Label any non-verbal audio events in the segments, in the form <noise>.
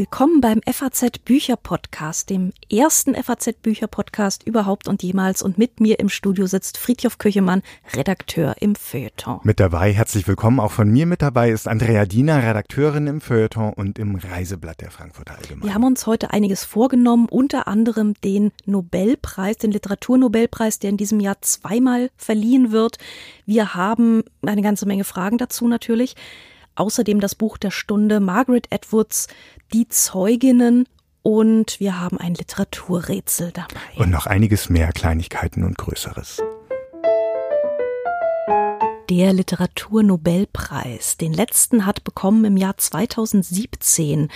Willkommen beim FAZ Bücher Podcast, dem ersten FAZ Bücher Podcast überhaupt und jemals. Und mit mir im Studio sitzt Friedhof Köchemann, Redakteur im Feuilleton. Mit dabei, herzlich willkommen. Auch von mir mit dabei ist Andrea Diener, Redakteurin im Feuilleton und im Reiseblatt der Frankfurter Allgemeinen. Wir haben uns heute einiges vorgenommen, unter anderem den Nobelpreis, den Literaturnobelpreis, der in diesem Jahr zweimal verliehen wird. Wir haben eine ganze Menge Fragen dazu natürlich. Außerdem das Buch der Stunde Margaret Atwoods Die Zeuginnen und wir haben ein Literaturrätsel dabei. Und noch einiges mehr Kleinigkeiten und Größeres. Der Literaturnobelpreis. Den letzten hat bekommen im Jahr 2017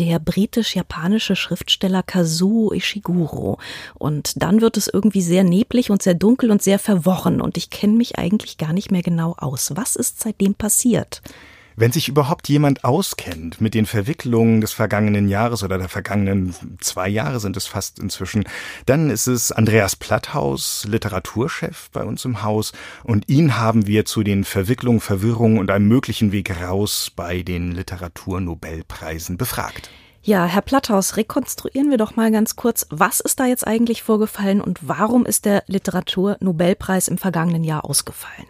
der britisch-japanische Schriftsteller Kazuo Ishiguro. Und dann wird es irgendwie sehr neblig und sehr dunkel und sehr verworren und ich kenne mich eigentlich gar nicht mehr genau aus. Was ist seitdem passiert? Wenn sich überhaupt jemand auskennt mit den Verwicklungen des vergangenen Jahres oder der vergangenen zwei Jahre sind es fast inzwischen, dann ist es Andreas Platthaus, Literaturchef bei uns im Haus und ihn haben wir zu den Verwicklungen, Verwirrungen und einem möglichen Weg raus bei den Literaturnobelpreisen befragt. Ja, Herr Platthaus, rekonstruieren wir doch mal ganz kurz, was ist da jetzt eigentlich vorgefallen und warum ist der Literaturnobelpreis im vergangenen Jahr ausgefallen?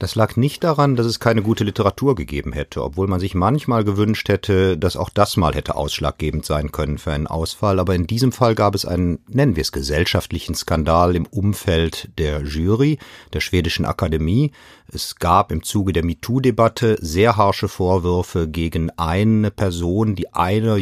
Das lag nicht daran, dass es keine gute Literatur gegeben hätte, obwohl man sich manchmal gewünscht hätte, dass auch das mal hätte ausschlaggebend sein können für einen Ausfall. Aber in diesem Fall gab es einen, nennen wir es, gesellschaftlichen Skandal im Umfeld der Jury, der schwedischen Akademie. Es gab im Zuge der MeToo-Debatte sehr harsche Vorwürfe gegen eine Person, die einer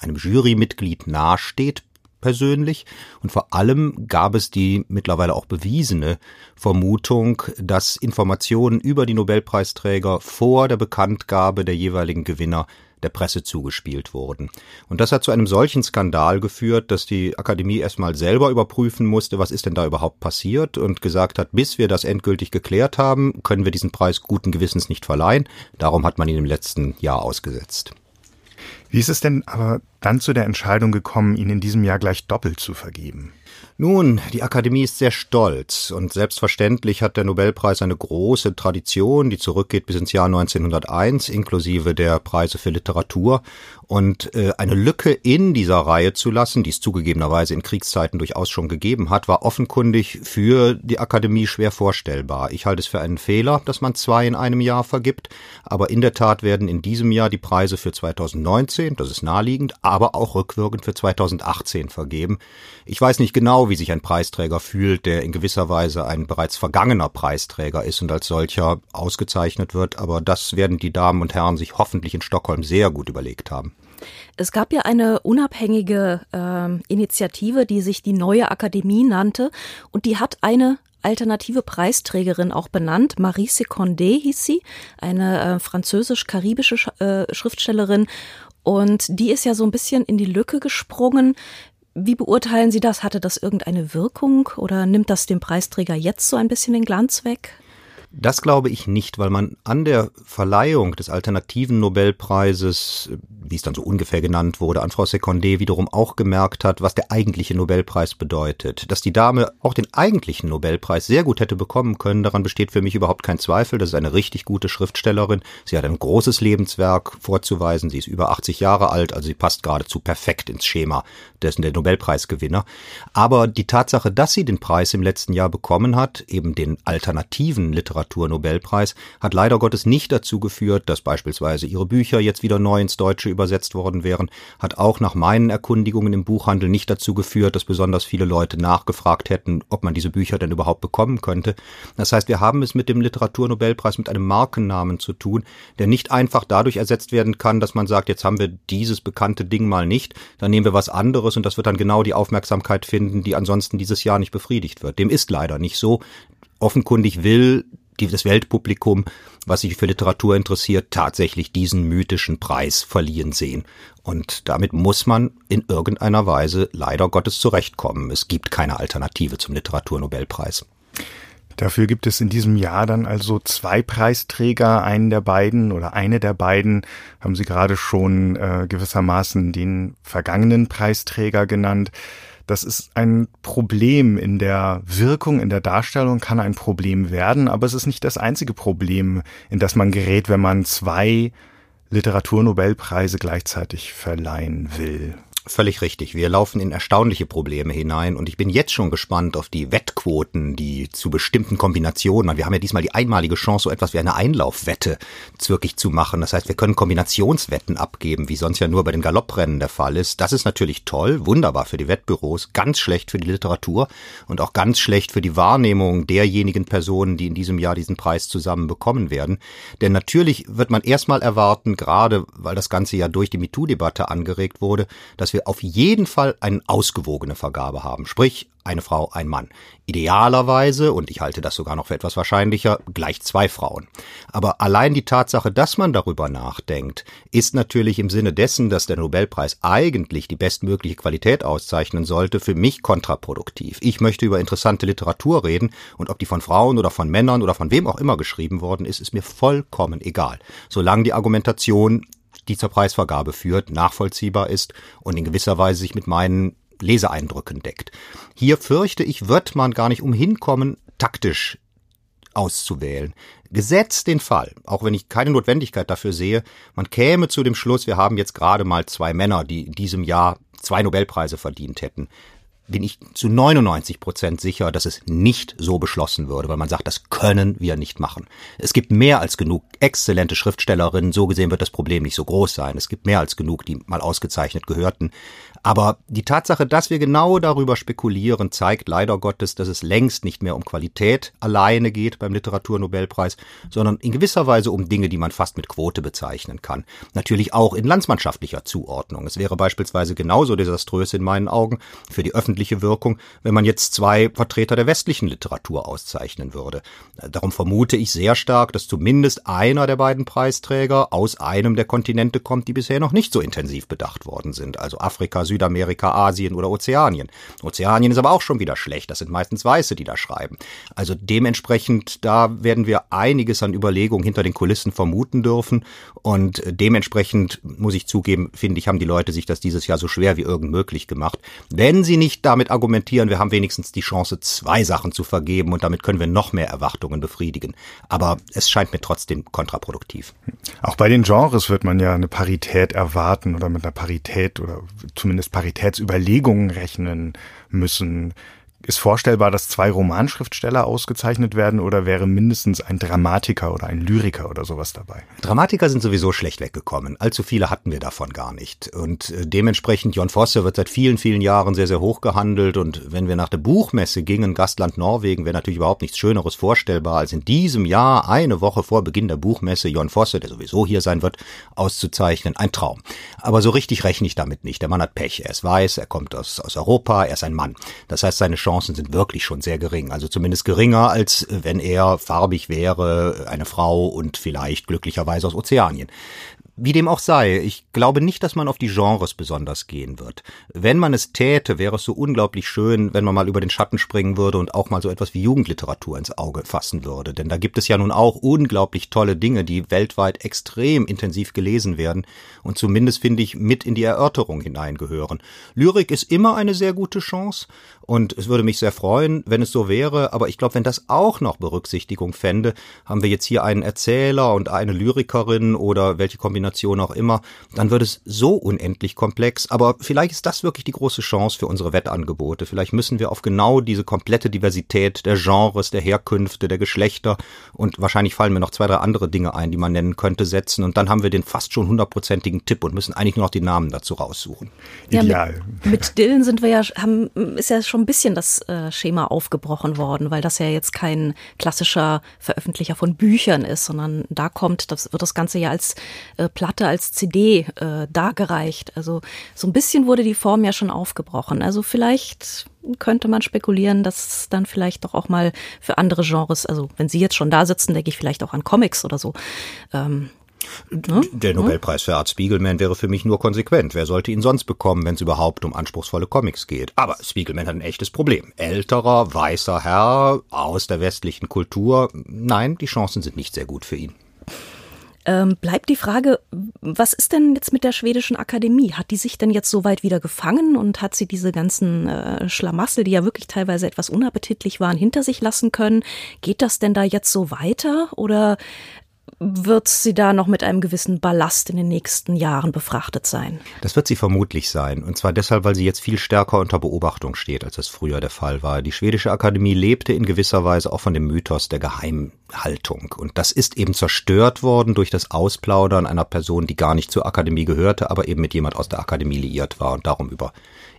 einem Jurymitglied nahesteht, persönlich. Und vor allem gab es die mittlerweile auch bewiesene Vermutung, dass Informationen über die Nobelpreisträger vor der Bekanntgabe der jeweiligen Gewinner der Presse zugespielt wurden. Und das hat zu einem solchen Skandal geführt, dass die Akademie erstmal selber überprüfen musste, was ist denn da überhaupt passiert und gesagt hat, bis wir das endgültig geklärt haben, können wir diesen Preis guten Gewissens nicht verleihen. Darum hat man ihn im letzten Jahr ausgesetzt. Wie ist es denn aber dann zu der Entscheidung gekommen, ihn in diesem Jahr gleich doppelt zu vergeben? Nun, die Akademie ist sehr stolz und selbstverständlich hat der Nobelpreis eine große Tradition, die zurückgeht bis ins Jahr 1901, inklusive der Preise für Literatur. Und äh, eine Lücke in dieser Reihe zu lassen, die es zugegebenerweise in Kriegszeiten durchaus schon gegeben hat, war offenkundig für die Akademie schwer vorstellbar. Ich halte es für einen Fehler, dass man zwei in einem Jahr vergibt, aber in der Tat werden in diesem Jahr die Preise für 2019, das ist naheliegend, aber auch rückwirkend für 2018 vergeben. Ich weiß nicht genau, wie sich ein Preisträger fühlt, der in gewisser Weise ein bereits vergangener Preisträger ist und als solcher ausgezeichnet wird, aber das werden die Damen und Herren sich hoffentlich in Stockholm sehr gut überlegt haben. Es gab ja eine unabhängige äh, Initiative, die sich die Neue Akademie nannte und die hat eine alternative Preisträgerin auch benannt. Marie Secondé hieß sie, eine äh, französisch-karibische äh, Schriftstellerin. Und die ist ja so ein bisschen in die Lücke gesprungen. Wie beurteilen Sie das? Hatte das irgendeine Wirkung oder nimmt das dem Preisträger jetzt so ein bisschen den Glanz weg? Das glaube ich nicht, weil man an der Verleihung des alternativen Nobelpreises, wie es dann so ungefähr genannt wurde, an Frau Secondé wiederum auch gemerkt hat, was der eigentliche Nobelpreis bedeutet. Dass die Dame auch den eigentlichen Nobelpreis sehr gut hätte bekommen können, daran besteht für mich überhaupt kein Zweifel. Das ist eine richtig gute Schriftstellerin. Sie hat ein großes Lebenswerk vorzuweisen. Sie ist über 80 Jahre alt, also sie passt geradezu perfekt ins Schema dessen der Nobelpreisgewinner. Aber die Tatsache, dass sie den Preis im letzten Jahr bekommen hat, eben den alternativen Literaturnobelpreis, hat leider Gottes nicht dazu geführt, dass beispielsweise ihre Bücher jetzt wieder neu ins Deutsche übersetzt worden wären, hat auch nach meinen Erkundigungen im Buchhandel nicht dazu geführt, dass besonders viele Leute nachgefragt hätten, ob man diese Bücher denn überhaupt bekommen könnte. Das heißt, wir haben es mit dem Literaturnobelpreis mit einem Markennamen zu tun, der nicht einfach dadurch ersetzt werden kann, dass man sagt, jetzt haben wir dieses bekannte Ding mal nicht, dann nehmen wir was anderes anderes und das wird dann genau die Aufmerksamkeit finden, die ansonsten dieses Jahr nicht befriedigt wird. Dem ist leider nicht so. Offenkundig will das Weltpublikum, was sich für Literatur interessiert, tatsächlich diesen mythischen Preis verliehen sehen. Und damit muss man in irgendeiner Weise leider Gottes zurechtkommen. Es gibt keine Alternative zum Literaturnobelpreis. Dafür gibt es in diesem Jahr dann also zwei Preisträger. Einen der beiden oder eine der beiden haben Sie gerade schon äh, gewissermaßen den vergangenen Preisträger genannt. Das ist ein Problem in der Wirkung, in der Darstellung kann ein Problem werden, aber es ist nicht das einzige Problem, in das man gerät, wenn man zwei Literaturnobelpreise gleichzeitig verleihen will. Völlig richtig. Wir laufen in erstaunliche Probleme hinein und ich bin jetzt schon gespannt auf die Wettquoten, die zu bestimmten Kombinationen, wir haben ja diesmal die einmalige Chance, so etwas wie eine Einlaufwette wirklich zu machen. Das heißt, wir können Kombinationswetten abgeben, wie sonst ja nur bei den Galopprennen der Fall ist. Das ist natürlich toll, wunderbar für die Wettbüros, ganz schlecht für die Literatur und auch ganz schlecht für die Wahrnehmung derjenigen Personen, die in diesem Jahr diesen Preis zusammen bekommen werden. Denn natürlich wird man erstmal erwarten, gerade weil das Ganze ja durch die MeToo-Debatte angeregt wurde, dass wir wir auf jeden Fall eine ausgewogene Vergabe haben. Sprich, eine Frau, ein Mann. Idealerweise, und ich halte das sogar noch für etwas wahrscheinlicher, gleich zwei Frauen. Aber allein die Tatsache, dass man darüber nachdenkt, ist natürlich im Sinne dessen, dass der Nobelpreis eigentlich die bestmögliche Qualität auszeichnen sollte, für mich kontraproduktiv. Ich möchte über interessante Literatur reden und ob die von Frauen oder von Männern oder von wem auch immer geschrieben worden ist, ist mir vollkommen egal. Solange die Argumentation die zur Preisvergabe führt, nachvollziehbar ist und in gewisser Weise sich mit meinen Leseeindrücken deckt. Hier fürchte ich, wird man gar nicht umhin kommen, taktisch auszuwählen. Gesetzt den Fall, auch wenn ich keine Notwendigkeit dafür sehe, man käme zu dem Schluss, wir haben jetzt gerade mal zwei Männer, die in diesem Jahr zwei Nobelpreise verdient hätten bin ich zu 99 Prozent sicher, dass es nicht so beschlossen würde, weil man sagt, das können wir nicht machen. Es gibt mehr als genug exzellente Schriftstellerinnen, so gesehen wird das Problem nicht so groß sein. Es gibt mehr als genug, die mal ausgezeichnet gehörten. Aber die Tatsache, dass wir genau darüber spekulieren, zeigt leider Gottes, dass es längst nicht mehr um Qualität alleine geht beim Literaturnobelpreis, sondern in gewisser Weise um Dinge, die man fast mit Quote bezeichnen kann. Natürlich auch in landsmannschaftlicher Zuordnung. Es wäre beispielsweise genauso desaströs in meinen Augen für die öffentliche Wirkung, wenn man jetzt zwei Vertreter der westlichen Literatur auszeichnen würde. Darum vermute ich sehr stark, dass zumindest einer der beiden Preisträger aus einem der Kontinente kommt, die bisher noch nicht so intensiv bedacht worden sind, also Afrika, Südamerika, Asien oder Ozeanien. Ozeanien ist aber auch schon wieder schlecht. Das sind meistens Weiße, die da schreiben. Also dementsprechend, da werden wir einiges an Überlegungen hinter den Kulissen vermuten dürfen. Und dementsprechend muss ich zugeben, finde ich, haben die Leute sich das dieses Jahr so schwer wie irgend möglich gemacht. Wenn sie nicht damit argumentieren, wir haben wenigstens die Chance, zwei Sachen zu vergeben und damit können wir noch mehr Erwartungen befriedigen. Aber es scheint mir trotzdem kontraproduktiv. Auch bei den Genres wird man ja eine Parität erwarten oder mit einer Parität oder zumindest Paritätsüberlegungen rechnen müssen. Ist vorstellbar, dass zwei Romanschriftsteller ausgezeichnet werden oder wäre mindestens ein Dramatiker oder ein Lyriker oder sowas dabei? Dramatiker sind sowieso schlecht weggekommen. Allzu viele hatten wir davon gar nicht. Und äh, dementsprechend, Jon Fosse wird seit vielen, vielen Jahren sehr, sehr hoch gehandelt. Und wenn wir nach der Buchmesse gingen, Gastland Norwegen, wäre natürlich überhaupt nichts Schöneres vorstellbar, als in diesem Jahr, eine Woche vor Beginn der Buchmesse, Jon Fosse, der sowieso hier sein wird, auszuzeichnen. Ein Traum. Aber so richtig rechne ich damit nicht. Der Mann hat Pech. Er ist weiß, er kommt aus, aus Europa, er ist ein Mann. Das heißt, seine Chancen sind wirklich schon sehr gering. Also zumindest geringer, als wenn er farbig wäre, eine Frau und vielleicht glücklicherweise aus Ozeanien. Wie dem auch sei, ich glaube nicht, dass man auf die Genres besonders gehen wird. Wenn man es täte, wäre es so unglaublich schön, wenn man mal über den Schatten springen würde und auch mal so etwas wie Jugendliteratur ins Auge fassen würde. Denn da gibt es ja nun auch unglaublich tolle Dinge, die weltweit extrem intensiv gelesen werden und zumindest finde ich mit in die Erörterung hineingehören. Lyrik ist immer eine sehr gute Chance und es würde mich sehr freuen, wenn es so wäre, aber ich glaube, wenn das auch noch Berücksichtigung fände, haben wir jetzt hier einen Erzähler und eine Lyrikerin oder welche Kombination auch immer, dann wird es so unendlich komplex. Aber vielleicht ist das wirklich die große Chance für unsere Wettangebote. Vielleicht müssen wir auf genau diese komplette Diversität der Genres, der Herkünfte, der Geschlechter und wahrscheinlich fallen mir noch zwei, drei andere Dinge ein, die man nennen könnte, setzen. Und dann haben wir den fast schon hundertprozentigen Tipp und müssen eigentlich nur noch die Namen dazu raussuchen. Ideal. Ja, mit, mit Dylan sind wir ja, haben, ist ja schon schon ein bisschen das äh, Schema aufgebrochen worden, weil das ja jetzt kein klassischer Veröffentlicher von Büchern ist, sondern da kommt, das wird das Ganze ja als äh, Platte, als CD äh, dargereicht. Also so ein bisschen wurde die Form ja schon aufgebrochen. Also vielleicht könnte man spekulieren, dass dann vielleicht doch auch mal für andere Genres, also wenn Sie jetzt schon da sitzen, denke ich vielleicht auch an Comics oder so, ähm, Ne? Der Nobelpreis für Art Spiegelman wäre für mich nur konsequent. Wer sollte ihn sonst bekommen, wenn es überhaupt um anspruchsvolle Comics geht? Aber Spiegelman hat ein echtes Problem. Älterer, weißer Herr aus der westlichen Kultur. Nein, die Chancen sind nicht sehr gut für ihn. Ähm, bleibt die Frage, was ist denn jetzt mit der schwedischen Akademie? Hat die sich denn jetzt soweit wieder gefangen und hat sie diese ganzen äh, Schlamassel, die ja wirklich teilweise etwas unappetitlich waren, hinter sich lassen können? Geht das denn da jetzt so weiter oder wird sie da noch mit einem gewissen Ballast in den nächsten Jahren befrachtet sein? Das wird sie vermutlich sein. Und zwar deshalb, weil sie jetzt viel stärker unter Beobachtung steht, als das früher der Fall war. Die schwedische Akademie lebte in gewisser Weise auch von dem Mythos der Geheimhaltung. Und das ist eben zerstört worden durch das Ausplaudern einer Person, die gar nicht zur Akademie gehörte, aber eben mit jemand aus der Akademie liiert war und darum über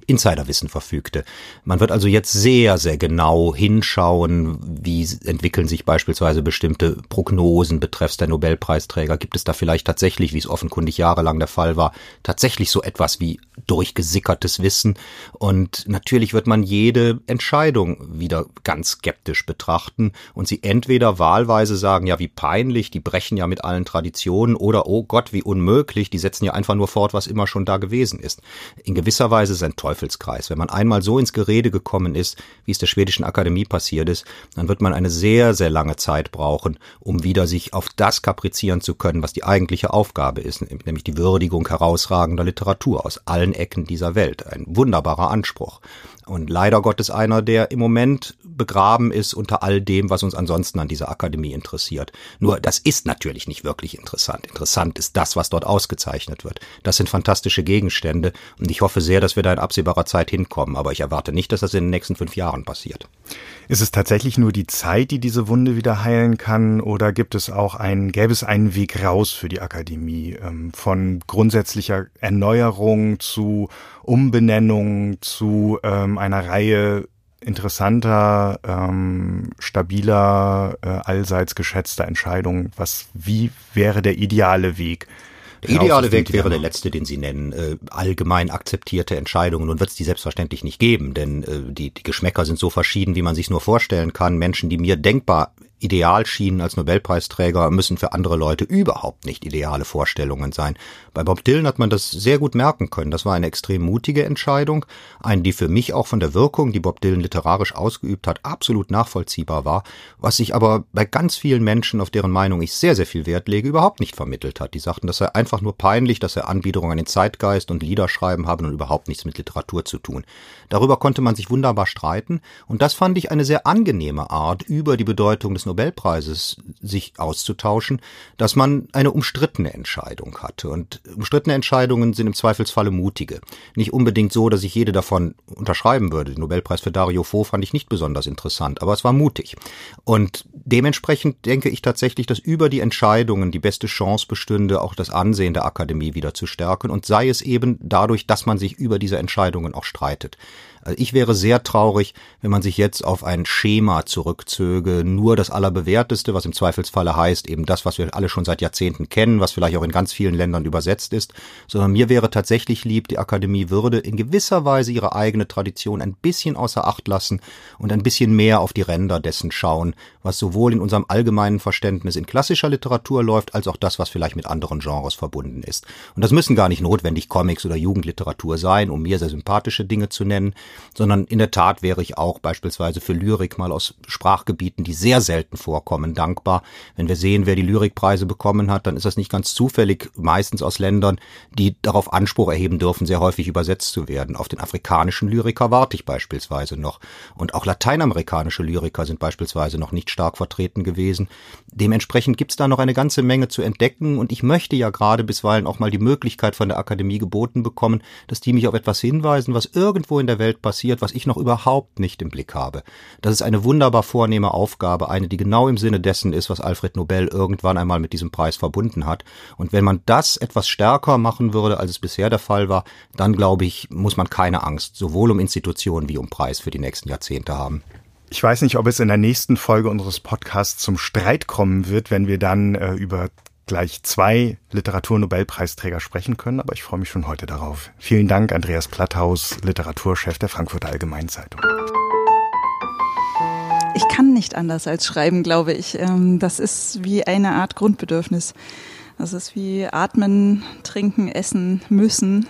Insiderwissen verfügte. Man wird also jetzt sehr, sehr genau hinschauen, wie entwickeln sich beispielsweise bestimmte Prognosen betreffs der Nobelpreisträger. Gibt es da vielleicht tatsächlich, wie es offenkundig jahrelang der Fall war, tatsächlich so etwas wie durchgesickertes Wissen? Und natürlich wird man jede Entscheidung wieder ganz skeptisch betrachten und sie entweder wahlweise sagen, ja, wie peinlich, die brechen ja mit allen Traditionen oder, oh Gott, wie unmöglich, die setzen ja einfach nur fort, was immer schon da gewesen ist. In gewisser Weise ist ein Teufel Teufelskreis. Wenn man einmal so ins Gerede gekommen ist, wie es der schwedischen Akademie passiert ist, dann wird man eine sehr, sehr lange Zeit brauchen, um wieder sich auf das kaprizieren zu können, was die eigentliche Aufgabe ist, nämlich die Würdigung herausragender Literatur aus allen Ecken dieser Welt. Ein wunderbarer Anspruch. Und leider Gottes einer, der im Moment begraben ist unter all dem, was uns ansonsten an dieser Akademie interessiert. Nur das ist natürlich nicht wirklich interessant. Interessant ist das, was dort ausgezeichnet wird. Das sind fantastische Gegenstände und ich hoffe sehr, dass wir da in absehbarer Zeit hinkommen. Aber ich erwarte nicht, dass das in den nächsten fünf Jahren passiert. Ist es tatsächlich nur die Zeit, die diese Wunde wieder heilen kann, oder gibt es auch einen, gäbe es einen Weg raus für die Akademie ähm, von grundsätzlicher Erneuerung zu Umbenennung zu ähm, einer Reihe interessanter, ähm, stabiler, äh, allseits geschätzter Entscheidungen. Was, wie wäre der ideale Weg? Der ideale Weg wäre der letzte, den Sie nennen, äh, allgemein akzeptierte Entscheidungen. Nun wird es die selbstverständlich nicht geben, denn äh, die, die Geschmäcker sind so verschieden, wie man sich nur vorstellen kann. Menschen, die mir denkbar ideal schienen als Nobelpreisträger, müssen für andere Leute überhaupt nicht ideale Vorstellungen sein. Bei Bob Dylan hat man das sehr gut merken können. Das war eine extrem mutige Entscheidung, eine, die für mich auch von der Wirkung, die Bob Dylan literarisch ausgeübt hat, absolut nachvollziehbar war, was sich aber bei ganz vielen Menschen, auf deren Meinung ich sehr, sehr viel Wert lege, überhaupt nicht vermittelt hat. Die sagten, das sei einfach nur peinlich, dass er Anbiederung an den Zeitgeist und Liederschreiben haben und überhaupt nichts mit Literatur zu tun. Darüber konnte man sich wunderbar streiten und das fand ich eine sehr angenehme Art, über die Bedeutung des Nobelpreises sich auszutauschen, dass man eine umstrittene Entscheidung hatte. Und umstrittene Entscheidungen sind im Zweifelsfalle mutige. Nicht unbedingt so, dass ich jede davon unterschreiben würde. Den Nobelpreis für Dario Fo fand ich nicht besonders interessant, aber es war mutig. Und dementsprechend denke ich tatsächlich, dass über die Entscheidungen die beste Chance bestünde, auch das Ansehen der Akademie wieder zu stärken und sei es eben dadurch, dass man sich über diese Entscheidungen auch streitet. Also ich wäre sehr traurig, wenn man sich jetzt auf ein Schema zurückzöge, nur das Allerbewährteste, was im Zweifelsfalle heißt, eben das, was wir alle schon seit Jahrzehnten kennen, was vielleicht auch in ganz vielen Ländern übersetzt ist, sondern mir wäre tatsächlich lieb, die Akademie würde in gewisser Weise ihre eigene Tradition ein bisschen außer Acht lassen und ein bisschen mehr auf die Ränder dessen schauen, was sowohl in unserem allgemeinen Verständnis in klassischer Literatur läuft, als auch das, was vielleicht mit anderen Genres verbunden ist. Und das müssen gar nicht notwendig Comics oder Jugendliteratur sein, um mir sehr sympathische Dinge zu nennen sondern in der Tat wäre ich auch beispielsweise für Lyrik mal aus Sprachgebieten, die sehr selten vorkommen, dankbar. Wenn wir sehen, wer die Lyrikpreise bekommen hat, dann ist das nicht ganz zufällig, meistens aus Ländern, die darauf Anspruch erheben dürfen, sehr häufig übersetzt zu werden. Auf den afrikanischen Lyriker warte ich beispielsweise noch. Und auch lateinamerikanische Lyriker sind beispielsweise noch nicht stark vertreten gewesen. Dementsprechend gibt es da noch eine ganze Menge zu entdecken und ich möchte ja gerade bisweilen auch mal die Möglichkeit von der Akademie geboten bekommen, dass die mich auf etwas hinweisen, was irgendwo in der Welt passiert, was ich noch überhaupt nicht im Blick habe. Das ist eine wunderbar vornehme Aufgabe, eine, die genau im Sinne dessen ist, was Alfred Nobel irgendwann einmal mit diesem Preis verbunden hat. Und wenn man das etwas stärker machen würde, als es bisher der Fall war, dann glaube ich, muss man keine Angst, sowohl um Institutionen wie um Preis für die nächsten Jahrzehnte haben. Ich weiß nicht, ob es in der nächsten Folge unseres Podcasts zum Streit kommen wird, wenn wir dann äh, über gleich zwei Literaturnobelpreisträger sprechen können, aber ich freue mich schon heute darauf. Vielen Dank, Andreas Platthaus, Literaturchef der Frankfurter Allgemeinen Zeitung. Ich kann nicht anders als schreiben, glaube ich. Ähm, das ist wie eine Art Grundbedürfnis. Das ist wie atmen, trinken, essen müssen.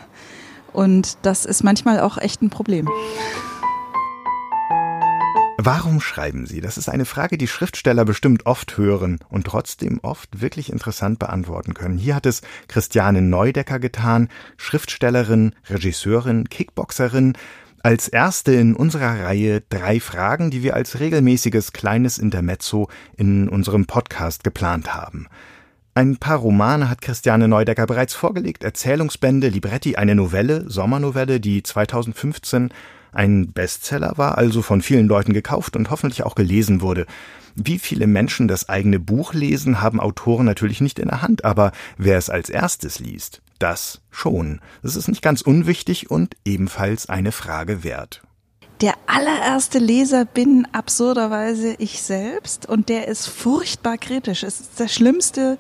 Und das ist manchmal auch echt ein Problem. Warum schreiben Sie? Das ist eine Frage, die Schriftsteller bestimmt oft hören und trotzdem oft wirklich interessant beantworten können. Hier hat es Christiane Neudecker getan, Schriftstellerin, Regisseurin, Kickboxerin, als erste in unserer Reihe drei Fragen, die wir als regelmäßiges kleines Intermezzo in unserem Podcast geplant haben. Ein paar Romane hat Christiane Neudecker bereits vorgelegt, Erzählungsbände, Libretti, eine Novelle, Sommernovelle, die 2015 ein Bestseller war, also von vielen Leuten gekauft und hoffentlich auch gelesen wurde. Wie viele Menschen das eigene Buch lesen, haben Autoren natürlich nicht in der Hand, aber wer es als erstes liest, das schon. Das ist nicht ganz unwichtig und ebenfalls eine Frage wert. Der allererste Leser bin absurderweise ich selbst und der ist furchtbar kritisch. Es ist der schlimmste,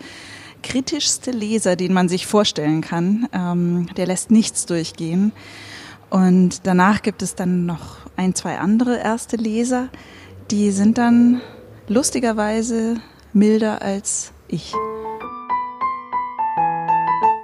kritischste Leser, den man sich vorstellen kann. Ähm, der lässt nichts durchgehen. Und danach gibt es dann noch ein, zwei andere erste Leser, die sind dann lustigerweise milder als ich.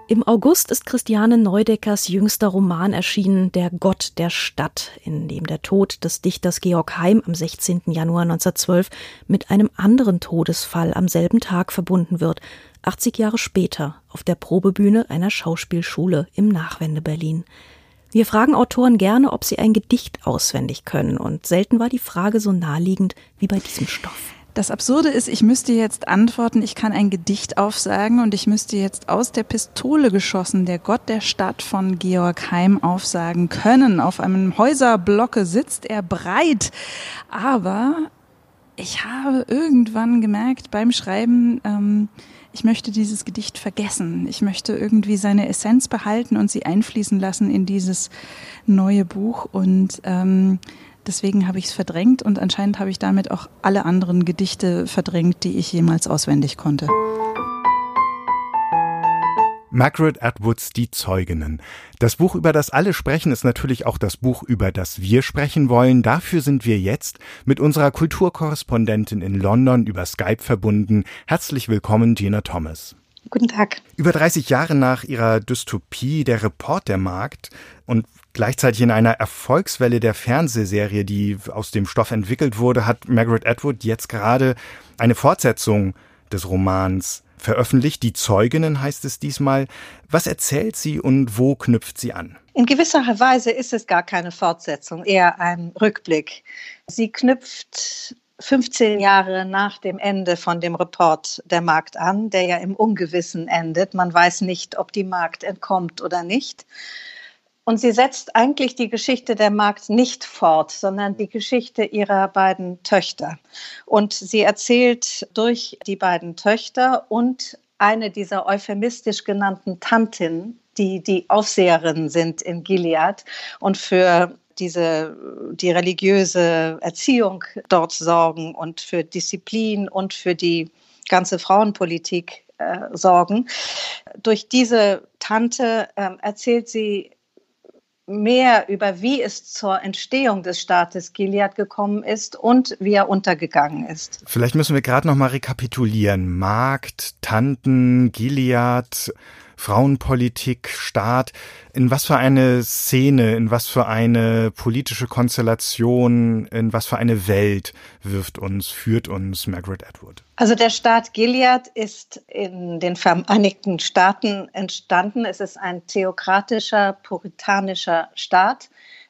Im August ist Christiane Neudeckers jüngster Roman erschienen, Der Gott der Stadt, in dem der Tod des Dichters Georg Heim am 16. Januar 1912 mit einem anderen Todesfall am selben Tag verbunden wird, 80 Jahre später auf der Probebühne einer Schauspielschule im Nachwende-Berlin. Wir fragen Autoren gerne, ob sie ein Gedicht auswendig können, und selten war die Frage so naheliegend wie bei diesem Stoff. Das Absurde ist, ich müsste jetzt antworten, ich kann ein Gedicht aufsagen und ich müsste jetzt aus der Pistole geschossen der Gott der Stadt von Georg Heim aufsagen können. Auf einem Häuserblocke sitzt er breit. Aber ich habe irgendwann gemerkt beim Schreiben, ähm, ich möchte dieses Gedicht vergessen. Ich möchte irgendwie seine Essenz behalten und sie einfließen lassen in dieses neue Buch und ähm, Deswegen habe ich es verdrängt und anscheinend habe ich damit auch alle anderen Gedichte verdrängt, die ich jemals auswendig konnte. Margaret Atwoods Die Zeuginnen. Das Buch, über das alle sprechen, ist natürlich auch das Buch, über das wir sprechen wollen. Dafür sind wir jetzt mit unserer Kulturkorrespondentin in London über Skype verbunden. Herzlich willkommen, Gina Thomas. Guten Tag. Über 30 Jahre nach ihrer Dystopie Der Reportermarkt und gleichzeitig in einer Erfolgswelle der Fernsehserie, die aus dem Stoff entwickelt wurde, hat Margaret Atwood jetzt gerade eine Fortsetzung des Romans veröffentlicht. Die Zeuginnen heißt es diesmal. Was erzählt sie und wo knüpft sie an? In gewisser Weise ist es gar keine Fortsetzung, eher ein Rückblick. Sie knüpft 15 Jahre nach dem Ende von dem Report der Markt an, der ja im Ungewissen endet. Man weiß nicht, ob die Markt entkommt oder nicht. Und sie setzt eigentlich die Geschichte der Markt nicht fort, sondern die Geschichte ihrer beiden Töchter. Und sie erzählt durch die beiden Töchter und eine dieser euphemistisch genannten Tantinnen, die die Aufseherinnen sind in Gilead und für diese, die religiöse Erziehung dort sorgen und für Disziplin und für die ganze Frauenpolitik äh, sorgen. Durch diese Tante äh, erzählt sie mehr über, wie es zur Entstehung des Staates Gilead gekommen ist und wie er untergegangen ist. Vielleicht müssen wir gerade noch mal rekapitulieren. Markt, Tanten, Gilead, Frauenpolitik, Staat, in was für eine Szene, in was für eine politische Konstellation, in was für eine Welt wirft uns, führt uns Margaret Atwood? Also der Staat Gilead ist in den Vereinigten Staaten entstanden. Es ist ein theokratischer, puritanischer Staat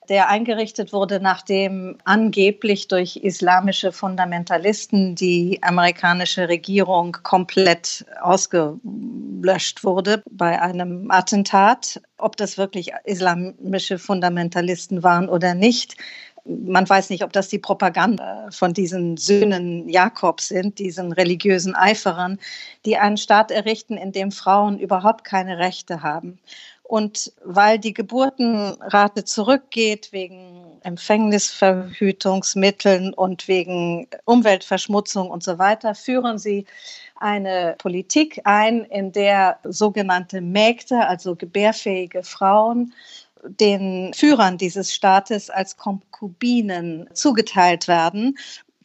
der eingerichtet wurde, nachdem angeblich durch islamische Fundamentalisten die amerikanische Regierung komplett ausgelöscht wurde bei einem Attentat. Ob das wirklich islamische Fundamentalisten waren oder nicht, man weiß nicht, ob das die Propaganda von diesen Söhnen Jakobs sind, diesen religiösen Eiferern, die einen Staat errichten, in dem Frauen überhaupt keine Rechte haben. Und weil die Geburtenrate zurückgeht wegen Empfängnisverhütungsmitteln und wegen Umweltverschmutzung und so weiter, führen sie eine Politik ein, in der sogenannte Mägde, also gebärfähige Frauen, den Führern dieses Staates als Konkubinen zugeteilt werden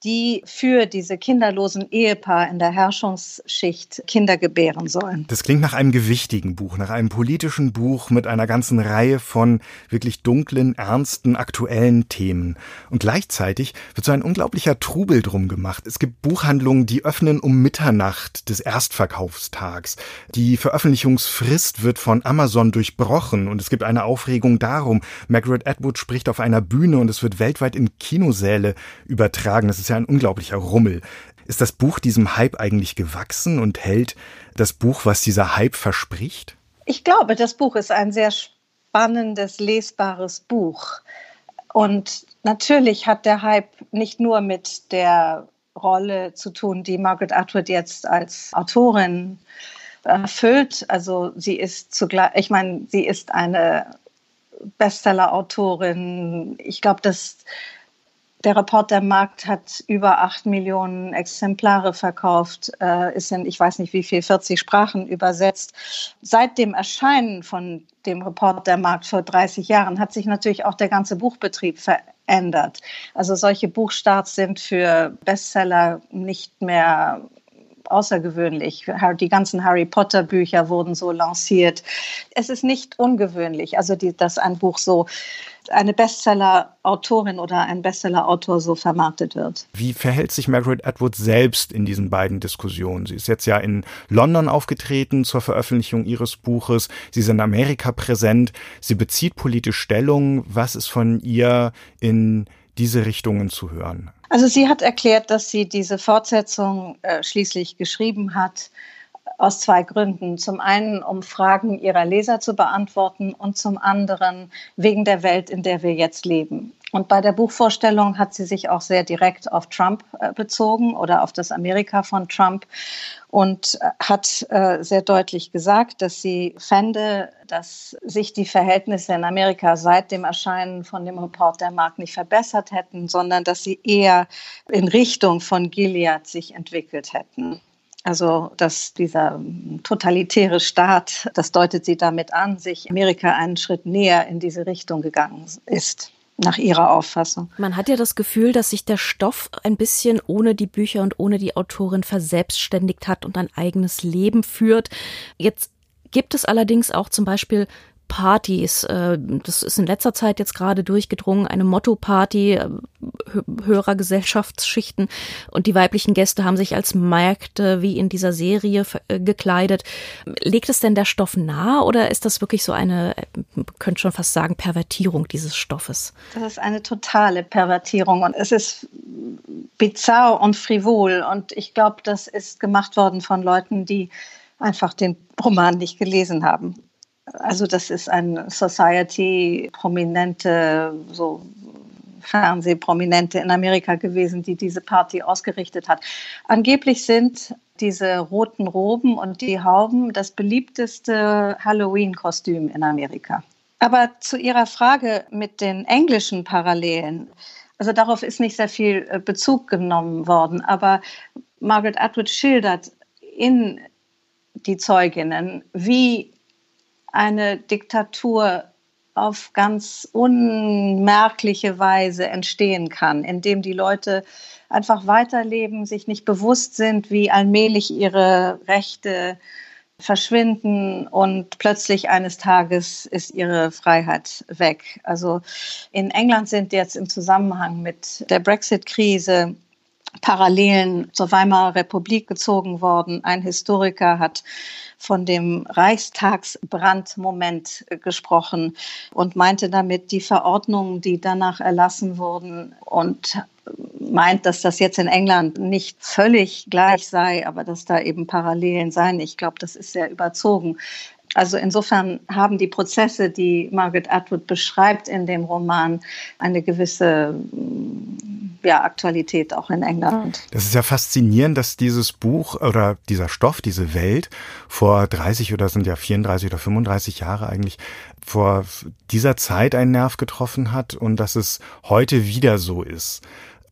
die für diese kinderlosen Ehepaar in der Herrschungsschicht Kinder gebären sollen. Das klingt nach einem gewichtigen Buch, nach einem politischen Buch mit einer ganzen Reihe von wirklich dunklen, ernsten, aktuellen Themen. Und gleichzeitig wird so ein unglaublicher Trubel drum gemacht. Es gibt Buchhandlungen, die öffnen um Mitternacht des Erstverkaufstags. Die Veröffentlichungsfrist wird von Amazon durchbrochen und es gibt eine Aufregung darum. Margaret Atwood spricht auf einer Bühne und es wird weltweit in Kinosäle übertragen. Das ist ja ein unglaublicher Rummel. Ist das Buch diesem Hype eigentlich gewachsen und hält das Buch, was dieser Hype verspricht? Ich glaube, das Buch ist ein sehr spannendes, lesbares Buch. Und natürlich hat der Hype nicht nur mit der Rolle zu tun, die Margaret Atwood jetzt als Autorin erfüllt. Also sie ist zugleich, ich meine, sie ist eine Bestseller-Autorin. Ich glaube, dass der Reportermarkt hat über acht Millionen Exemplare verkauft, äh, ist in, ich weiß nicht wie viel, 40 Sprachen übersetzt. Seit dem Erscheinen von dem Reportermarkt vor 30 Jahren hat sich natürlich auch der ganze Buchbetrieb verändert. Also solche Buchstarts sind für Bestseller nicht mehr außergewöhnlich. Die ganzen Harry Potter Bücher wurden so lanciert. Es ist nicht ungewöhnlich, also die, dass ein Buch so eine Bestseller-Autorin oder ein Bestseller-Autor so vermarktet wird. Wie verhält sich Margaret Atwood selbst in diesen beiden Diskussionen? Sie ist jetzt ja in London aufgetreten zur Veröffentlichung ihres Buches. Sie ist in Amerika präsent. Sie bezieht politisch Stellung. Was ist von ihr in diese Richtungen zu hören? Also sie hat erklärt, dass sie diese Fortsetzung äh, schließlich geschrieben hat aus zwei Gründen. Zum einen, um Fragen ihrer Leser zu beantworten und zum anderen wegen der Welt, in der wir jetzt leben. Und bei der Buchvorstellung hat sie sich auch sehr direkt auf Trump äh, bezogen oder auf das Amerika von Trump und äh, hat äh, sehr deutlich gesagt, dass sie fände, dass sich die Verhältnisse in Amerika seit dem Erscheinen von dem Report der Markt nicht verbessert hätten, sondern dass sie eher in Richtung von Gilead sich entwickelt hätten. Also, dass dieser totalitäre Staat, das deutet sie damit an, sich Amerika einen Schritt näher in diese Richtung gegangen ist nach ihrer Auffassung. Man hat ja das Gefühl, dass sich der Stoff ein bisschen ohne die Bücher und ohne die Autorin verselbstständigt hat und ein eigenes Leben führt. Jetzt gibt es allerdings auch zum Beispiel Partys. Äh, das ist in letzter Zeit jetzt gerade durchgedrungen, eine Motto-Party äh, höherer Gesellschaftsschichten. Und die weiblichen Gäste haben sich als Märkte wie in dieser Serie äh, gekleidet. Legt es denn der Stoff nahe oder ist das wirklich so eine, könnte schon fast sagen, Pervertierung dieses Stoffes? Das ist eine totale Pervertierung und es ist bizarr und frivol. Und ich glaube, das ist gemacht worden von Leuten, die einfach den Roman nicht gelesen haben. Also das ist ein Society-Prominente, so Fernsehprominente in Amerika gewesen, die diese Party ausgerichtet hat. Angeblich sind diese roten Roben und die Hauben das beliebteste Halloween-Kostüm in Amerika. Aber zu Ihrer Frage mit den englischen Parallelen, also darauf ist nicht sehr viel äh, Bezug genommen worden, aber Margaret Atwood schildert in die Zeuginnen, wie eine Diktatur auf ganz unmerkliche Weise entstehen kann, indem die Leute einfach weiterleben, sich nicht bewusst sind, wie allmählich ihre Rechte verschwinden und plötzlich eines Tages ist ihre Freiheit weg. Also in England sind jetzt im Zusammenhang mit der Brexit-Krise Parallelen zur Weimarer Republik gezogen worden. Ein Historiker hat von dem Reichstagsbrandmoment gesprochen und meinte damit die Verordnungen, die danach erlassen wurden und meint, dass das jetzt in England nicht völlig gleich sei, aber dass da eben Parallelen seien. Ich glaube, das ist sehr überzogen. Also insofern haben die Prozesse, die Margaret Atwood beschreibt in dem Roman, eine gewisse ja, Aktualität auch in England. Das ist ja faszinierend, dass dieses Buch oder dieser Stoff, diese Welt vor 30 oder sind ja 34 oder 35 Jahre eigentlich vor dieser Zeit einen Nerv getroffen hat und dass es heute wieder so ist.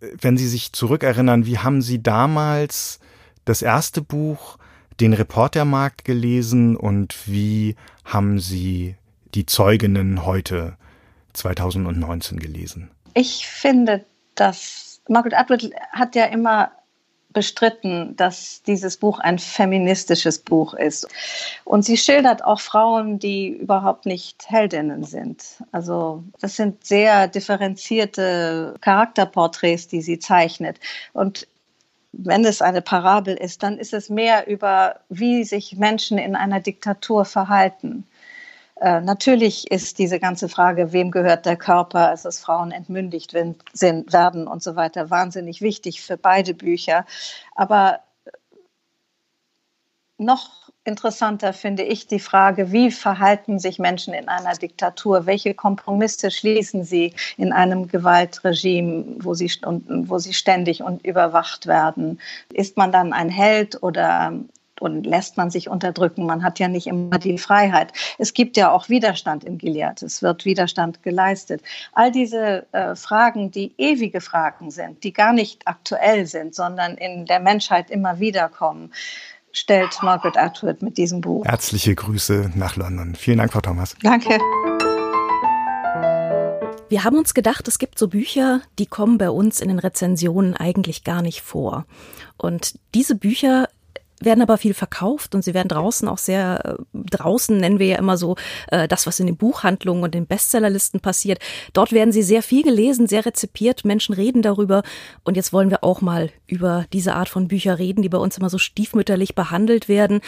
Wenn Sie sich zurückerinnern, wie haben Sie damals das erste Buch den Reportermarkt gelesen und wie haben Sie die Zeuginnen heute 2019 gelesen? Ich finde, dass Margaret Atwood hat ja immer bestritten, dass dieses Buch ein feministisches Buch ist. Und sie schildert auch Frauen, die überhaupt nicht Heldinnen sind. Also das sind sehr differenzierte Charakterporträts, die sie zeichnet. Und wenn es eine Parabel ist, dann ist es mehr über, wie sich Menschen in einer Diktatur verhalten. Äh, natürlich ist diese ganze Frage, wem gehört der Körper, als es Frauen entmündigt sind, werden und so weiter, wahnsinnig wichtig für beide Bücher. Aber noch interessanter finde ich die Frage, wie verhalten sich Menschen in einer Diktatur? Welche Kompromisse schließen sie in einem Gewaltregime, wo sie, wo sie ständig und überwacht werden? Ist man dann ein Held oder und lässt man sich unterdrücken. Man hat ja nicht immer die Freiheit. Es gibt ja auch Widerstand in Gilead. Es wird Widerstand geleistet. All diese äh, Fragen, die ewige Fragen sind, die gar nicht aktuell sind, sondern in der Menschheit immer wieder kommen, stellt Margaret Atwood mit diesem Buch. Herzliche Grüße nach London. Vielen Dank, Frau Thomas. Danke. Wir haben uns gedacht, es gibt so Bücher, die kommen bei uns in den Rezensionen eigentlich gar nicht vor. Und diese Bücher werden aber viel verkauft und sie werden draußen auch sehr, äh, draußen nennen wir ja immer so äh, das, was in den Buchhandlungen und den Bestsellerlisten passiert. Dort werden sie sehr viel gelesen, sehr rezipiert, Menschen reden darüber und jetzt wollen wir auch mal über diese Art von Bücher reden, die bei uns immer so stiefmütterlich behandelt werden.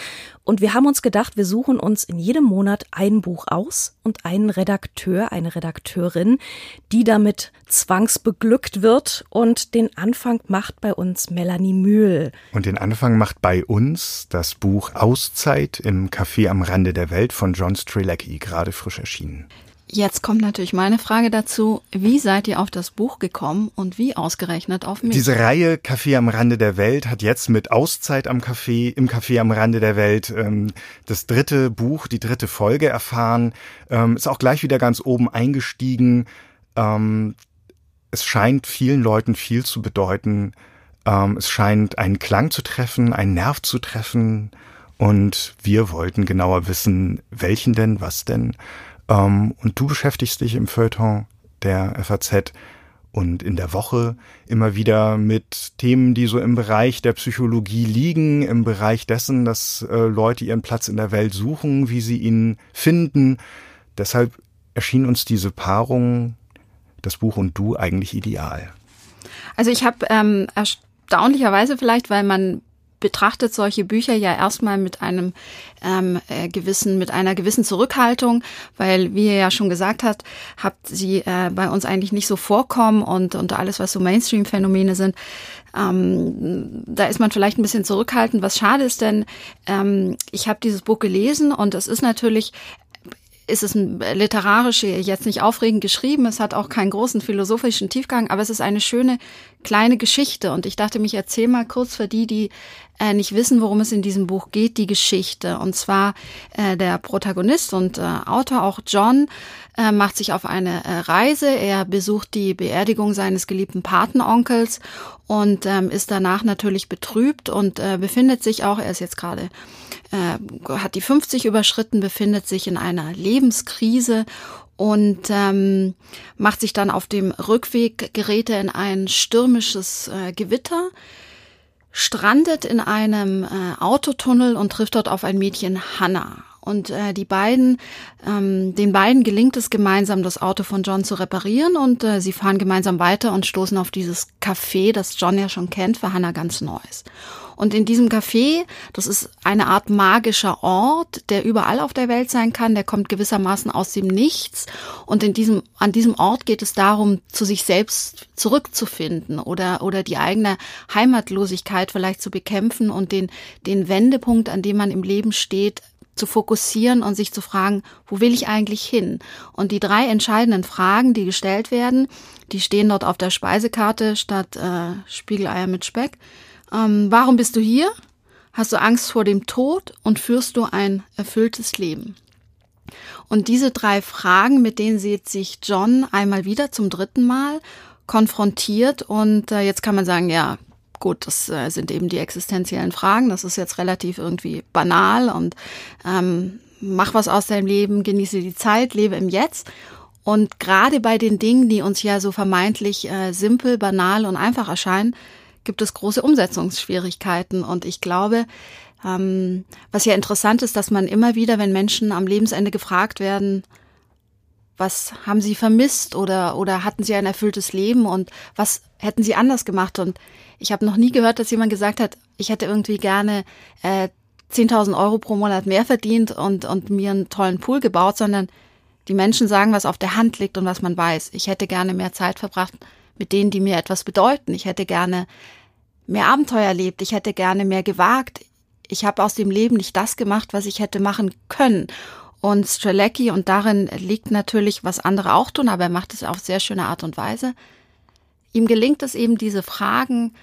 Und wir haben uns gedacht, wir suchen uns in jedem Monat ein Buch aus und einen Redakteur, eine Redakteurin, die damit zwangsbeglückt wird und den Anfang macht bei uns Melanie Mühl. Und den Anfang macht bei uns das Buch Auszeit im Café am Rande der Welt von John Strelecki, gerade frisch erschienen. Jetzt kommt natürlich meine Frage dazu. Wie seid ihr auf das Buch gekommen und wie ausgerechnet auf mich? Diese Reihe Café am Rande der Welt hat jetzt mit Auszeit am Café, im Café am Rande der Welt ähm, das dritte Buch, die dritte Folge erfahren. Ähm, ist auch gleich wieder ganz oben eingestiegen. Ähm, es scheint vielen Leuten viel zu bedeuten, ähm, es scheint einen Klang zu treffen, einen Nerv zu treffen. Und wir wollten genauer wissen, welchen denn, was denn. Ähm, und du beschäftigst dich im Feuilleton der FAZ und in der Woche immer wieder mit Themen, die so im Bereich der Psychologie liegen, im Bereich dessen, dass äh, Leute ihren Platz in der Welt suchen, wie sie ihn finden. Deshalb erschien uns diese Paarung, das Buch und du, eigentlich ideal. Also ich habe ähm, erstaunlicherweise vielleicht, weil man betrachtet solche Bücher ja erstmal mit einem ähm, äh, gewissen, mit einer gewissen Zurückhaltung, weil, wie ihr ja schon gesagt habt, habt sie äh, bei uns eigentlich nicht so vorkommen und, und alles, was so Mainstream-Phänomene sind, ähm, da ist man vielleicht ein bisschen zurückhaltend. Was schade ist, denn ähm, ich habe dieses Buch gelesen und es ist natürlich ist es literarisch jetzt nicht aufregend geschrieben, es hat auch keinen großen philosophischen Tiefgang, aber es ist eine schöne kleine Geschichte. Und ich dachte, mich erzähl mal kurz für die, die äh, nicht wissen, worum es in diesem Buch geht, die Geschichte. Und zwar äh, der Protagonist und äh, Autor, auch John, äh, macht sich auf eine äh, Reise. Er besucht die Beerdigung seines geliebten Patenonkels und ähm, ist danach natürlich betrübt und äh, befindet sich auch, er ist jetzt gerade äh, hat die 50 überschritten, befindet sich in einer Lebenskrise und ähm, macht sich dann auf dem Rückweg, gerät er in ein stürmisches äh, Gewitter, strandet in einem äh, Autotunnel und trifft dort auf ein Mädchen Hannah. Und äh, die beiden, ähm, den beiden gelingt es gemeinsam, das Auto von John zu reparieren und äh, sie fahren gemeinsam weiter und stoßen auf dieses Café, das John ja schon kennt, für Hannah ganz Neues. Und in diesem Café, das ist eine Art magischer Ort, der überall auf der Welt sein kann, der kommt gewissermaßen aus dem Nichts. Und in diesem, an diesem Ort geht es darum, zu sich selbst zurückzufinden oder, oder die eigene Heimatlosigkeit vielleicht zu bekämpfen und den, den Wendepunkt, an dem man im Leben steht, zu fokussieren und sich zu fragen, wo will ich eigentlich hin? Und die drei entscheidenden Fragen, die gestellt werden, die stehen dort auf der Speisekarte statt äh, Spiegeleier mit Speck. Ähm, warum bist du hier? Hast du Angst vor dem Tod und führst du ein erfülltes Leben? Und diese drei Fragen, mit denen sieht sich John einmal wieder zum dritten Mal konfrontiert und äh, jetzt kann man sagen, ja, gut, das äh, sind eben die existenziellen Fragen, das ist jetzt relativ irgendwie banal und ähm, mach was aus deinem Leben, genieße die Zeit, lebe im Jetzt. Und gerade bei den Dingen, die uns ja so vermeintlich äh, simpel, banal und einfach erscheinen, gibt es große Umsetzungsschwierigkeiten. Und ich glaube, ähm, was ja interessant ist, dass man immer wieder, wenn Menschen am Lebensende gefragt werden, was haben sie vermisst oder, oder hatten sie ein erfülltes Leben und was hätten sie anders gemacht? Und ich habe noch nie gehört, dass jemand gesagt hat, ich hätte irgendwie gerne äh, 10.000 Euro pro Monat mehr verdient und, und mir einen tollen Pool gebaut, sondern die Menschen sagen, was auf der Hand liegt und was man weiß. Ich hätte gerne mehr Zeit verbracht mit denen, die mir etwas bedeuten. Ich hätte gerne mehr Abenteuer erlebt. Ich hätte gerne mehr gewagt. Ich habe aus dem Leben nicht das gemacht, was ich hätte machen können. Und Strelecki, und darin liegt natürlich, was andere auch tun, aber er macht es auf sehr schöne Art und Weise. Ihm gelingt es eben, diese Fragen,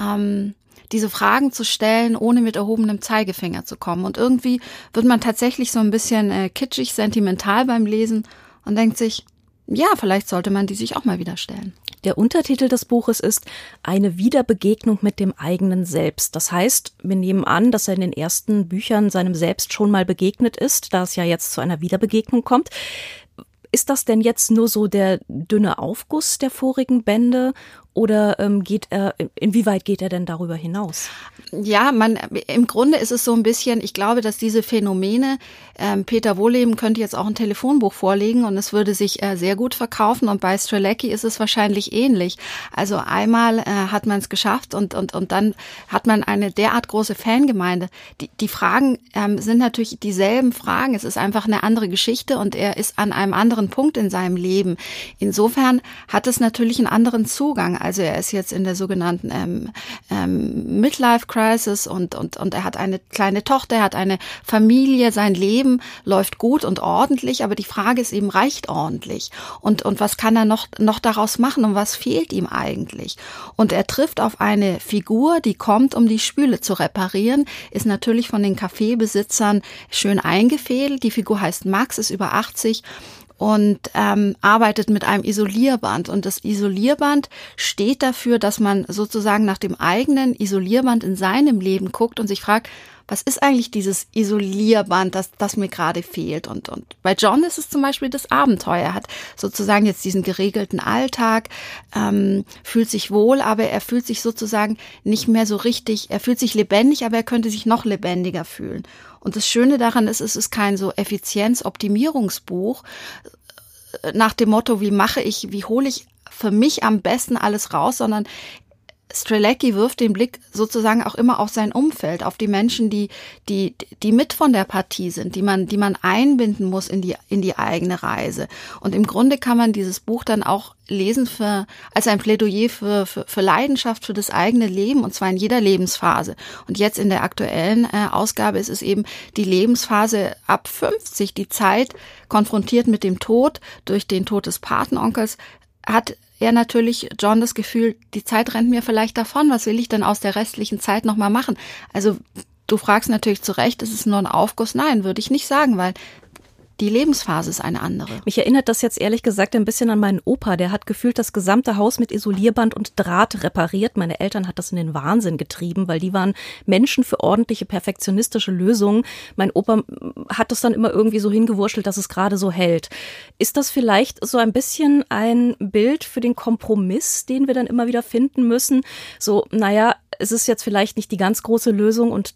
ähm, diese Fragen zu stellen, ohne mit erhobenem Zeigefinger zu kommen. Und irgendwie wird man tatsächlich so ein bisschen äh, kitschig, sentimental beim Lesen und denkt sich, ja, vielleicht sollte man die sich auch mal wieder stellen. Der Untertitel des Buches ist Eine Wiederbegegnung mit dem eigenen Selbst. Das heißt, wir nehmen an, dass er in den ersten Büchern seinem Selbst schon mal begegnet ist, da es ja jetzt zu einer Wiederbegegnung kommt. Ist das denn jetzt nur so der dünne Aufguss der vorigen Bände oder ähm, geht er, inwieweit geht er denn darüber hinaus? Ja, man, im Grunde ist es so ein bisschen, ich glaube, dass diese Phänomene, ähm, Peter Wohleben könnte jetzt auch ein Telefonbuch vorlegen und es würde sich äh, sehr gut verkaufen und bei Strelecki ist es wahrscheinlich ähnlich. Also einmal äh, hat man es geschafft und, und, und dann hat man eine derart große Fangemeinde. Die, die Fragen ähm, sind natürlich dieselben Fragen. Es ist einfach eine andere Geschichte und er ist an einem anderen Punkt in seinem Leben. Insofern hat es natürlich einen anderen Zugang. Also er ist jetzt in der sogenannten ähm, ähm, Midlife Crisis und, und, und er hat eine kleine Tochter, er hat eine Familie, sein Leben läuft gut und ordentlich, aber die Frage ist eben, reicht ordentlich? Und, und was kann er noch, noch daraus machen und was fehlt ihm eigentlich? Und er trifft auf eine Figur, die kommt, um die Spüle zu reparieren, ist natürlich von den Kaffeebesitzern schön eingefädelt. Die Figur heißt Max, ist über 80 und ähm, arbeitet mit einem Isolierband. Und das Isolierband steht dafür, dass man sozusagen nach dem eigenen Isolierband in seinem Leben guckt und sich fragt, was ist eigentlich dieses Isolierband, das, das mir gerade fehlt? Und, und bei John ist es zum Beispiel das Abenteuer. Er hat sozusagen jetzt diesen geregelten Alltag, ähm, fühlt sich wohl, aber er fühlt sich sozusagen nicht mehr so richtig, er fühlt sich lebendig, aber er könnte sich noch lebendiger fühlen. Und das Schöne daran ist, es ist kein so Effizienz-Optimierungsbuch äh, nach dem Motto, wie mache ich, wie hole ich für mich am besten alles raus, sondern Strelecki wirft den Blick sozusagen auch immer auf sein Umfeld, auf die Menschen, die, die, die mit von der Partie sind, die man, die man einbinden muss in die, in die eigene Reise. Und im Grunde kann man dieses Buch dann auch lesen für, als ein Plädoyer für, für, für Leidenschaft, für das eigene Leben, und zwar in jeder Lebensphase. Und jetzt in der aktuellen äh, Ausgabe ist es eben die Lebensphase ab 50, die Zeit konfrontiert mit dem Tod durch den Tod des Patenonkels, hat er natürlich John das Gefühl, die Zeit rennt mir vielleicht davon, was will ich denn aus der restlichen Zeit nochmal machen? Also du fragst natürlich zu Recht, ist es nur ein Aufguss? Nein, würde ich nicht sagen, weil die Lebensphase ist eine andere. Mich erinnert das jetzt ehrlich gesagt ein bisschen an meinen Opa. Der hat gefühlt das gesamte Haus mit Isolierband und Draht repariert. Meine Eltern hat das in den Wahnsinn getrieben, weil die waren Menschen für ordentliche, perfektionistische Lösungen. Mein Opa hat das dann immer irgendwie so hingewurschtelt, dass es gerade so hält. Ist das vielleicht so ein bisschen ein Bild für den Kompromiss, den wir dann immer wieder finden müssen? So, naja, es ist jetzt vielleicht nicht die ganz große Lösung und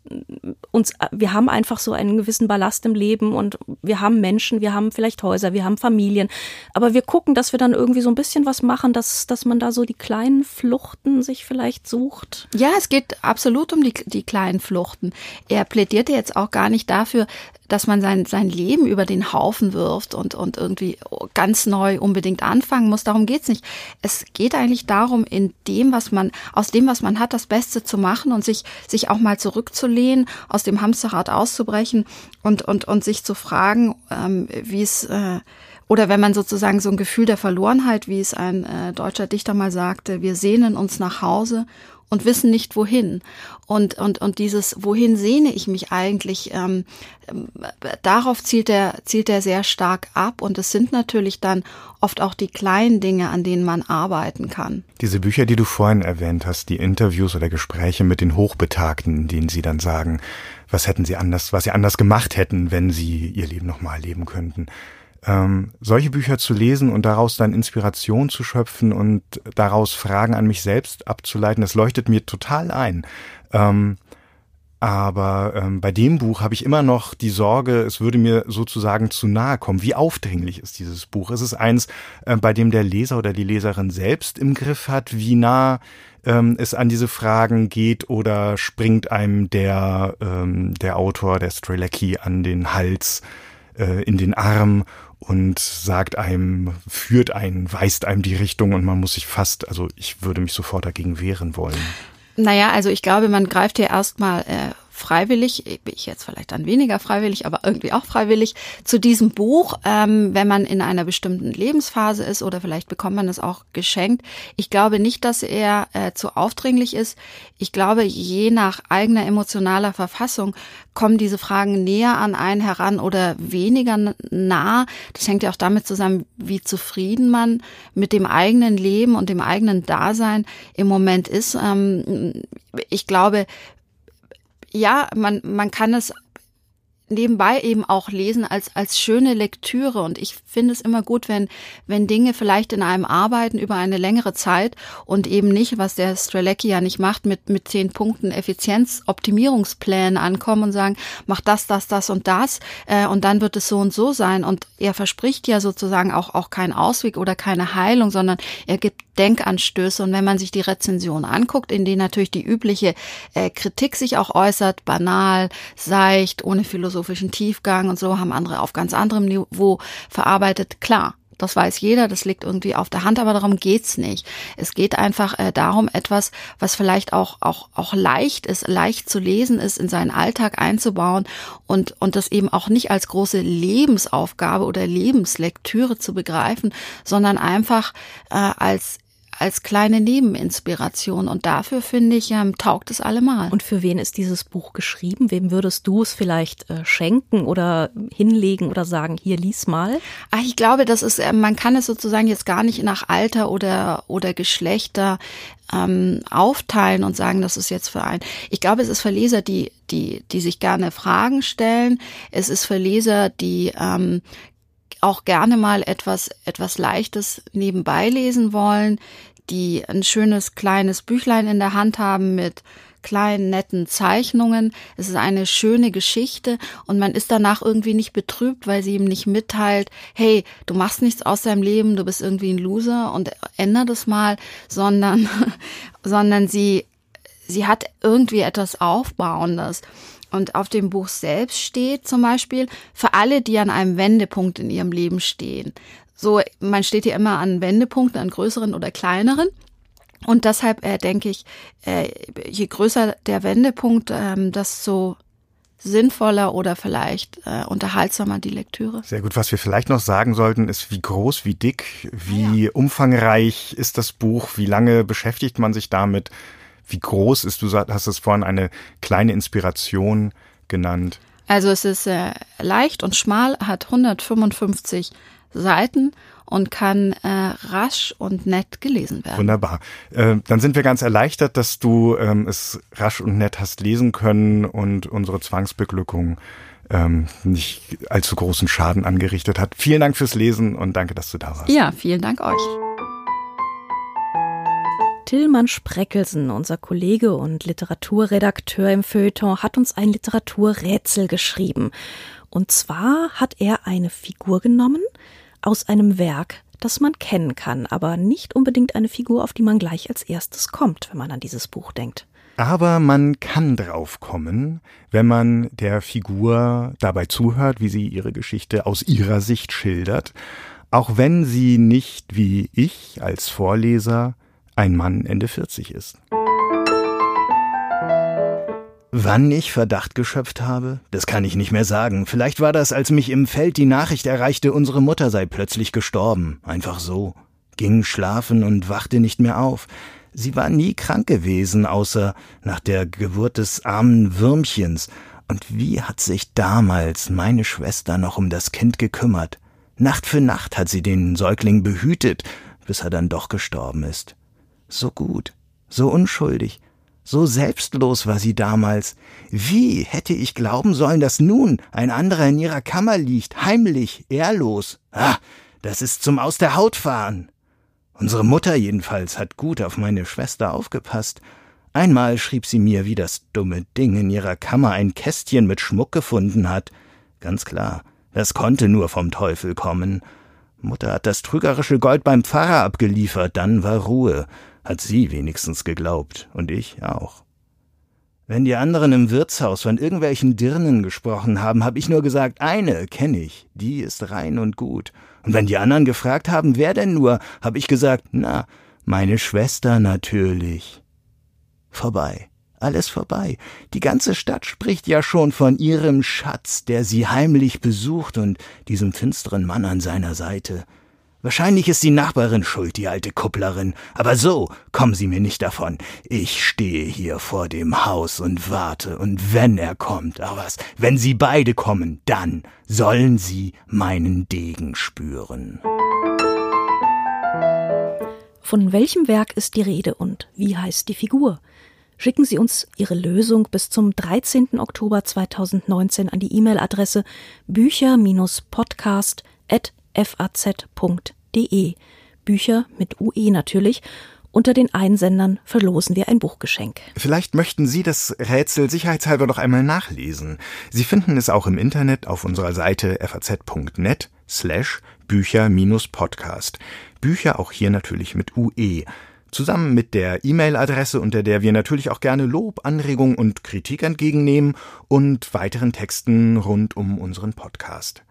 uns, wir haben einfach so einen gewissen Ballast im Leben und wir haben Menschen, wir haben vielleicht Häuser, wir haben Familien, aber wir gucken, dass wir dann irgendwie so ein bisschen was machen, dass, dass man da so die kleinen Fluchten sich vielleicht sucht. Ja, es geht absolut um die, die kleinen Fluchten. Er plädierte jetzt auch gar nicht dafür, dass man sein, sein Leben über den Haufen wirft und, und irgendwie ganz neu unbedingt anfangen muss. Darum geht's nicht. Es geht eigentlich darum, in dem, was man, aus dem, was man hat, das Beste zu machen und sich, sich auch mal zurückzulehnen, aus dem Hamsterrad auszubrechen und, und, und sich zu fragen, ähm, wie es, äh, oder wenn man sozusagen so ein Gefühl der Verlorenheit, wie es ein äh, deutscher Dichter mal sagte, wir sehnen uns nach Hause und wissen nicht wohin. Und, und, und dieses, wohin sehne ich mich eigentlich, ähm, darauf zielt er, zielt er sehr stark ab. Und es sind natürlich dann oft auch die kleinen Dinge, an denen man arbeiten kann. Diese Bücher, die du vorhin erwähnt hast, die Interviews oder Gespräche mit den Hochbetagten, in denen sie dann sagen, was hätten sie anders, was sie anders gemacht hätten, wenn sie ihr Leben nochmal leben könnten ähm, solche Bücher zu lesen und daraus dann Inspiration zu schöpfen und daraus Fragen an mich selbst abzuleiten, das leuchtet mir total ein. Ähm, Aber ähm, bei dem Buch habe ich immer noch die Sorge, es würde mir sozusagen zu nahe kommen. Wie aufdringlich ist dieses Buch? Ist es eins, äh, bei dem der Leser oder die Leserin selbst im Griff hat, wie nah ähm, es an diese Fragen geht oder springt einem der, ähm, der Autor, der Strelecki, an den Hals, äh, in den Arm und sagt einem, führt einen, weist einem die Richtung und man muss sich fast, also ich würde mich sofort dagegen wehren wollen. Naja, also ich glaube, man greift hier erstmal äh, freiwillig, ich jetzt vielleicht dann weniger freiwillig, aber irgendwie auch freiwillig, zu diesem Buch, ähm, wenn man in einer bestimmten Lebensphase ist oder vielleicht bekommt man es auch geschenkt. Ich glaube nicht, dass er äh, zu aufdringlich ist. Ich glaube, je nach eigener emotionaler Verfassung kommen diese Fragen näher an einen heran oder weniger nah. Das hängt ja auch damit zusammen, wie zufrieden man mit dem eigenen Leben und dem eigenen Dasein im Moment ist. Ähm, ich glaube, ja, man, man kann es nebenbei eben auch lesen als, als schöne Lektüre. Und ich finde es immer gut, wenn, wenn Dinge vielleicht in einem arbeiten über eine längere Zeit und eben nicht, was der Strelecki ja nicht macht, mit, mit zehn Punkten Effizienzoptimierungsplänen ankommen und sagen, mach das, das, das und das, äh, und dann wird es so und so sein. Und er verspricht ja sozusagen auch, auch keinen Ausweg oder keine Heilung, sondern er gibt Denkanstöße. Und wenn man sich die Rezension anguckt, in denen natürlich die übliche äh, Kritik sich auch äußert, banal, seicht, ohne philosophischen Tiefgang und so, haben andere auf ganz anderem Niveau verarbeitet, klar. Das weiß jeder, das liegt irgendwie auf der Hand, aber darum geht's nicht. Es geht einfach äh, darum, etwas, was vielleicht auch, auch, auch leicht ist, leicht zu lesen ist, in seinen Alltag einzubauen und, und das eben auch nicht als große Lebensaufgabe oder Lebenslektüre zu begreifen, sondern einfach äh, als als kleine Nebeninspiration. Und dafür finde ich, ähm, taugt es allemal. Und für wen ist dieses Buch geschrieben? Wem würdest du es vielleicht äh, schenken oder hinlegen oder sagen, hier lies mal? Ach, ich glaube, das ist, äh, man kann es sozusagen jetzt gar nicht nach Alter oder, oder Geschlechter ähm, aufteilen und sagen, das ist jetzt für ein. Ich glaube, es ist für Leser, die, die, die sich gerne Fragen stellen. Es ist für Leser, die ähm, auch gerne mal etwas, etwas Leichtes nebenbei lesen wollen, die ein schönes kleines Büchlein in der Hand haben mit kleinen, netten Zeichnungen. Es ist eine schöne Geschichte und man ist danach irgendwie nicht betrübt, weil sie ihm nicht mitteilt, hey, du machst nichts aus deinem Leben, du bist irgendwie ein Loser und änder das mal, <laughs> sondern, sondern sie, sie hat irgendwie etwas Aufbauendes. Und auf dem Buch selbst steht zum Beispiel, für alle, die an einem Wendepunkt in ihrem Leben stehen. So, man steht ja immer an Wendepunkten, an größeren oder kleineren. Und deshalb äh, denke ich, äh, je größer der Wendepunkt, ähm, desto sinnvoller oder vielleicht äh, unterhaltsamer die Lektüre. Sehr gut. Was wir vielleicht noch sagen sollten, ist, wie groß, wie dick, wie ja. umfangreich ist das Buch, wie lange beschäftigt man sich damit? Wie groß ist, du hast es vorhin eine kleine Inspiration genannt. Also es ist äh, leicht und schmal, hat 155 Seiten und kann äh, rasch und nett gelesen werden. Wunderbar. Äh, dann sind wir ganz erleichtert, dass du ähm, es rasch und nett hast lesen können und unsere Zwangsbeglückung ähm, nicht allzu großen Schaden angerichtet hat. Vielen Dank fürs Lesen und danke, dass du da warst. Ja, vielen Dank euch. Tillmann Spreckelsen, unser Kollege und Literaturredakteur im Feuilleton, hat uns ein Literaturrätsel geschrieben. Und zwar hat er eine Figur genommen aus einem Werk, das man kennen kann, aber nicht unbedingt eine Figur, auf die man gleich als erstes kommt, wenn man an dieses Buch denkt. Aber man kann drauf kommen, wenn man der Figur dabei zuhört, wie sie ihre Geschichte aus ihrer Sicht schildert, auch wenn sie nicht wie ich als Vorleser ein Mann Ende 40 ist. Wann ich Verdacht geschöpft habe? Das kann ich nicht mehr sagen. Vielleicht war das, als mich im Feld die Nachricht erreichte, unsere Mutter sei plötzlich gestorben. Einfach so. Ging schlafen und wachte nicht mehr auf. Sie war nie krank gewesen, außer nach der Geburt des armen Würmchens. Und wie hat sich damals meine Schwester noch um das Kind gekümmert? Nacht für Nacht hat sie den Säugling behütet, bis er dann doch gestorben ist. So gut, so unschuldig, so selbstlos war sie damals. Wie hätte ich glauben sollen, dass nun ein anderer in ihrer Kammer liegt, heimlich, ehrlos? Ah, das ist zum Aus der Haut fahren. Unsere Mutter jedenfalls hat gut auf meine Schwester aufgepasst. Einmal schrieb sie mir, wie das dumme Ding in ihrer Kammer ein Kästchen mit Schmuck gefunden hat. Ganz klar, das konnte nur vom Teufel kommen. Mutter hat das trügerische Gold beim Pfarrer abgeliefert, dann war Ruhe, hat sie wenigstens geglaubt, und ich auch. Wenn die anderen im Wirtshaus von irgendwelchen Dirnen gesprochen haben, habe ich nur gesagt, eine kenne ich, die ist rein und gut. Und wenn die anderen gefragt haben, wer denn nur, habe ich gesagt, na, meine Schwester natürlich. Vorbei. Alles vorbei. Die ganze Stadt spricht ja schon von ihrem Schatz, der sie heimlich besucht und diesem finsteren Mann an seiner Seite. Wahrscheinlich ist die Nachbarin schuld, die alte Kupplerin, aber so kommen Sie mir nicht davon. Ich stehe hier vor dem Haus und warte, und wenn er kommt, ach was, wenn Sie beide kommen, dann sollen Sie meinen Degen spüren. Von welchem Werk ist die Rede und wie heißt die Figur? Schicken Sie uns Ihre Lösung bis zum 13. Oktober 2019 an die E-Mail-Adresse bücher-podcast.faz.de. Bücher mit UE natürlich. Unter den Einsendern verlosen wir ein Buchgeschenk. Vielleicht möchten Sie das Rätsel sicherheitshalber noch einmal nachlesen. Sie finden es auch im Internet auf unserer Seite faz.net slash Bücher-Podcast. Bücher auch hier natürlich mit UE. Zusammen mit der E-Mail-Adresse, unter der wir natürlich auch gerne Lob, Anregung und Kritik entgegennehmen und weiteren Texten rund um unseren Podcast.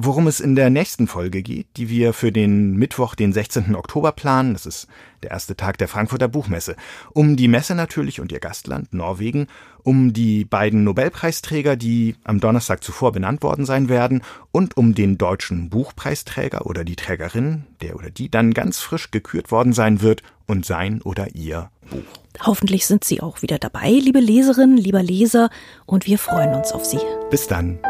Worum es in der nächsten Folge geht, die wir für den Mittwoch, den 16. Oktober planen, das ist der erste Tag der Frankfurter Buchmesse, um die Messe natürlich und ihr Gastland Norwegen, um die beiden Nobelpreisträger, die am Donnerstag zuvor benannt worden sein werden, und um den deutschen Buchpreisträger oder die Trägerin, der oder die dann ganz frisch gekürt worden sein wird und sein oder ihr Buch. Hoffentlich sind Sie auch wieder dabei, liebe Leserinnen, lieber Leser, und wir freuen uns auf Sie. Bis dann.